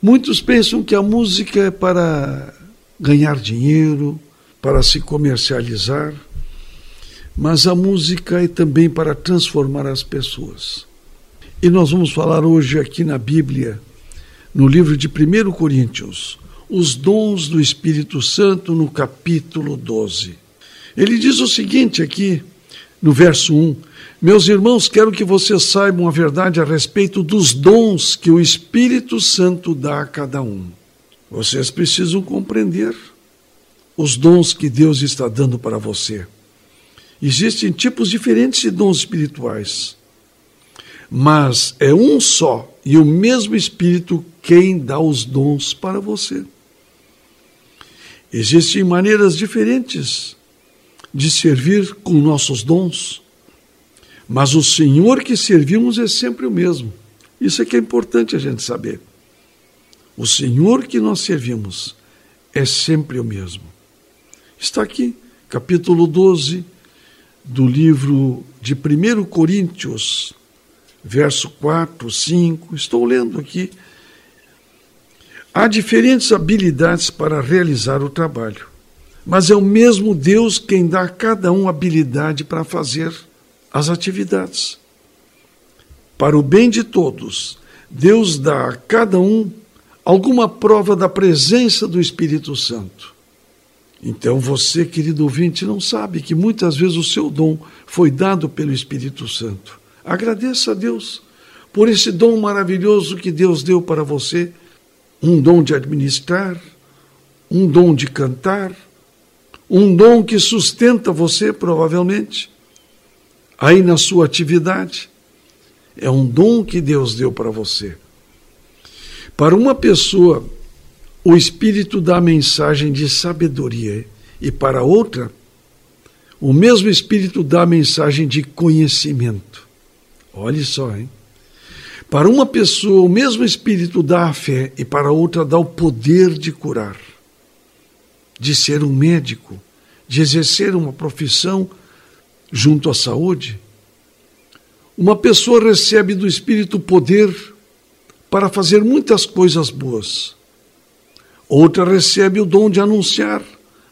Muitos pensam que a música é para ganhar dinheiro, para se comercializar, mas a música é também para transformar as pessoas. E nós vamos falar hoje aqui na Bíblia, no livro de 1 Coríntios, os dons do Espírito Santo, no capítulo 12. Ele diz o seguinte aqui, no verso 1: Meus irmãos, quero que vocês saibam a verdade a respeito dos dons que o Espírito Santo dá a cada um. Vocês precisam compreender os dons que Deus está dando para você. Existem tipos diferentes de dons espirituais, mas é um só e o mesmo Espírito quem dá os dons para você. Existem maneiras diferentes de servir com nossos dons, mas o Senhor que servimos é sempre o mesmo. Isso é que é importante a gente saber. O Senhor que nós servimos é sempre o mesmo. Está aqui, capítulo 12 do livro de 1 Coríntios, verso 4, 5. Estou lendo aqui. Há diferentes habilidades para realizar o trabalho, mas é o mesmo Deus quem dá a cada um habilidade para fazer as atividades. Para o bem de todos, Deus dá a cada um alguma prova da presença do Espírito Santo. Então você, querido ouvinte, não sabe que muitas vezes o seu dom foi dado pelo Espírito Santo. Agradeça a Deus por esse dom maravilhoso que Deus deu para você um dom de administrar, um dom de cantar, um dom que sustenta você, provavelmente, aí na sua atividade. É um dom que Deus deu para você. Para uma pessoa o Espírito dá a mensagem de sabedoria e para outra, o mesmo Espírito dá a mensagem de conhecimento. Olhe só, hein? Para uma pessoa, o mesmo Espírito dá a fé e para outra dá o poder de curar, de ser um médico, de exercer uma profissão junto à saúde. Uma pessoa recebe do Espírito poder para fazer muitas coisas boas outra recebe o dom de anunciar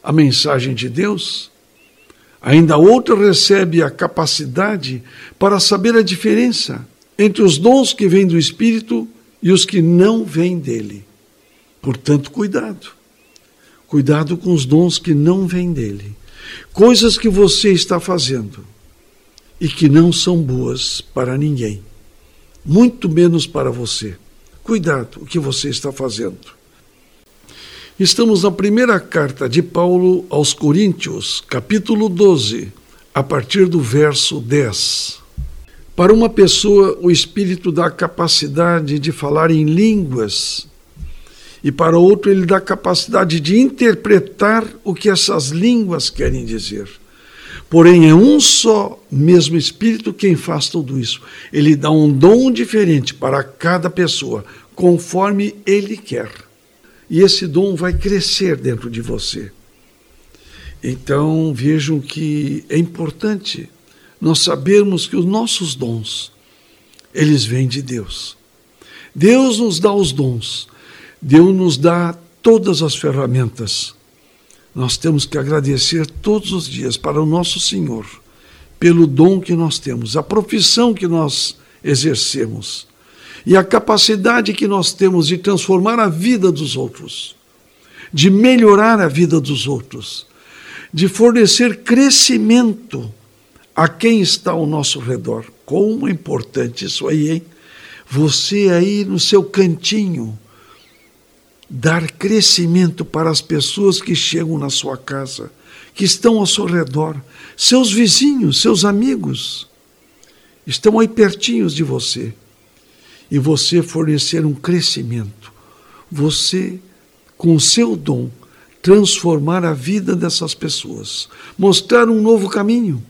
a mensagem de Deus, ainda outra recebe a capacidade para saber a diferença entre os dons que vêm do Espírito e os que não vêm dele. Portanto, cuidado. Cuidado com os dons que não vêm dele. Coisas que você está fazendo e que não são boas para ninguém, muito menos para você. Cuidado o que você está fazendo. Estamos na primeira carta de Paulo aos Coríntios, capítulo 12, a partir do verso 10. Para uma pessoa, o Espírito dá a capacidade de falar em línguas, e para outro, ele dá capacidade de interpretar o que essas línguas querem dizer. Porém, é um só mesmo Espírito quem faz tudo isso. Ele dá um dom diferente para cada pessoa, conforme ele quer e esse dom vai crescer dentro de você. Então vejam que é importante nós sabermos que os nossos dons, eles vêm de Deus. Deus nos dá os dons, Deus nos dá todas as ferramentas. Nós temos que agradecer todos os dias para o nosso Senhor pelo dom que nós temos, a profissão que nós exercemos e a capacidade que nós temos de transformar a vida dos outros, de melhorar a vida dos outros, de fornecer crescimento a quem está ao nosso redor. Como é importante isso aí, hein? Você aí no seu cantinho, dar crescimento para as pessoas que chegam na sua casa, que estão ao seu redor, seus vizinhos, seus amigos, estão aí pertinhos de você e você fornecer um crescimento. Você, com seu dom, transformar a vida dessas pessoas, mostrar um novo caminho,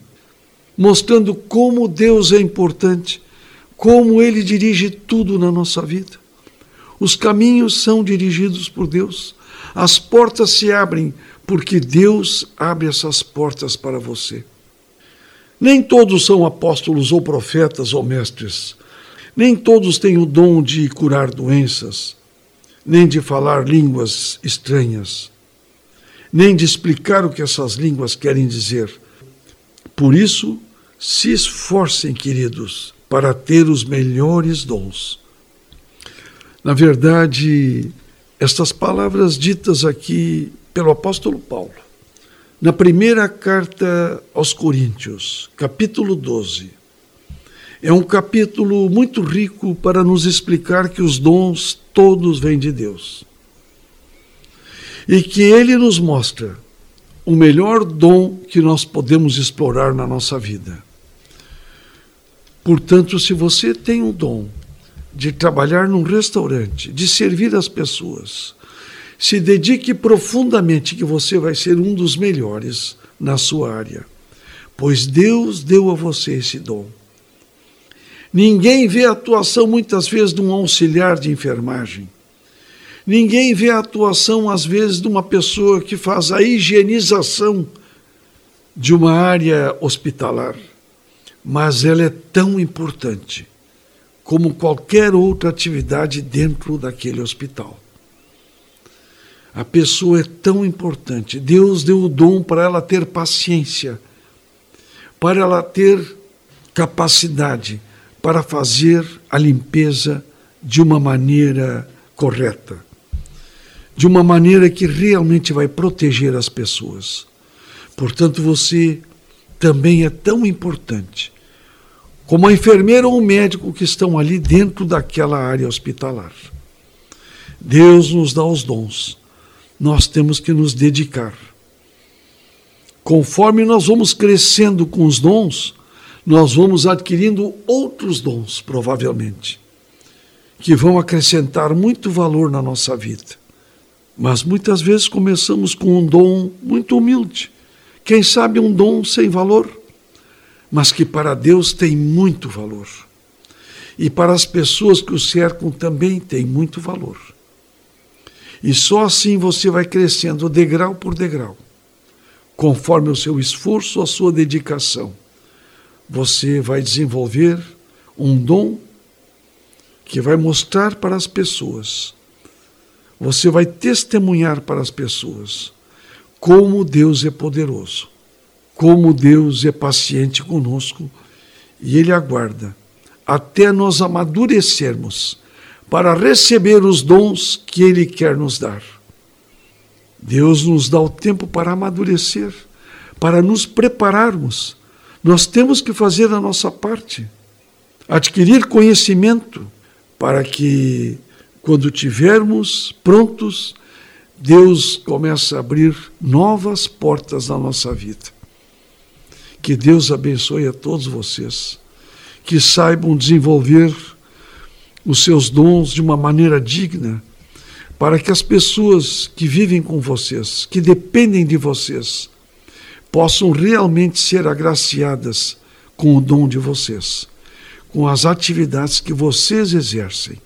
mostrando como Deus é importante, como Ele dirige tudo na nossa vida. Os caminhos são dirigidos por Deus, as portas se abrem porque Deus abre essas portas para você. Nem todos são apóstolos ou profetas ou mestres, nem todos têm o dom de curar doenças, nem de falar línguas estranhas, nem de explicar o que essas línguas querem dizer. Por isso, se esforcem, queridos, para ter os melhores dons. Na verdade, estas palavras ditas aqui pelo apóstolo Paulo, na primeira carta aos Coríntios, capítulo 12, é um capítulo muito rico para nos explicar que os dons todos vêm de Deus. E que ele nos mostra o melhor dom que nós podemos explorar na nossa vida. Portanto, se você tem um dom de trabalhar num restaurante, de servir as pessoas, se dedique profundamente que você vai ser um dos melhores na sua área, pois Deus deu a você esse dom. Ninguém vê a atuação muitas vezes de um auxiliar de enfermagem. Ninguém vê a atuação, às vezes, de uma pessoa que faz a higienização de uma área hospitalar. Mas ela é tão importante como qualquer outra atividade dentro daquele hospital. A pessoa é tão importante. Deus deu o dom para ela ter paciência, para ela ter capacidade para fazer a limpeza de uma maneira correta, de uma maneira que realmente vai proteger as pessoas. Portanto, você também é tão importante como a enfermeira ou o médico que estão ali dentro daquela área hospitalar. Deus nos dá os dons, nós temos que nos dedicar. Conforme nós vamos crescendo com os dons, nós vamos adquirindo outros dons, provavelmente, que vão acrescentar muito valor na nossa vida. Mas muitas vezes começamos com um dom muito humilde, quem sabe um dom sem valor, mas que para Deus tem muito valor. E para as pessoas que o cercam também tem muito valor. E só assim você vai crescendo degrau por degrau, conforme o seu esforço, a sua dedicação você vai desenvolver um dom que vai mostrar para as pessoas, você vai testemunhar para as pessoas como Deus é poderoso, como Deus é paciente conosco e Ele aguarda até nós amadurecermos para receber os dons que Ele quer nos dar. Deus nos dá o tempo para amadurecer, para nos prepararmos nós temos que fazer a nossa parte, adquirir conhecimento para que, quando tivermos prontos, Deus comece a abrir novas portas na nossa vida. Que Deus abençoe a todos vocês, que saibam desenvolver os seus dons de uma maneira digna, para que as pessoas que vivem com vocês, que dependem de vocês, possam realmente ser agraciadas com o dom de vocês, com as atividades que vocês exercem.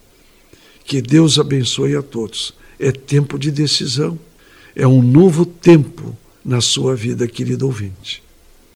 Que Deus abençoe a todos. É tempo de decisão, é um novo tempo na sua vida, querido ouvinte.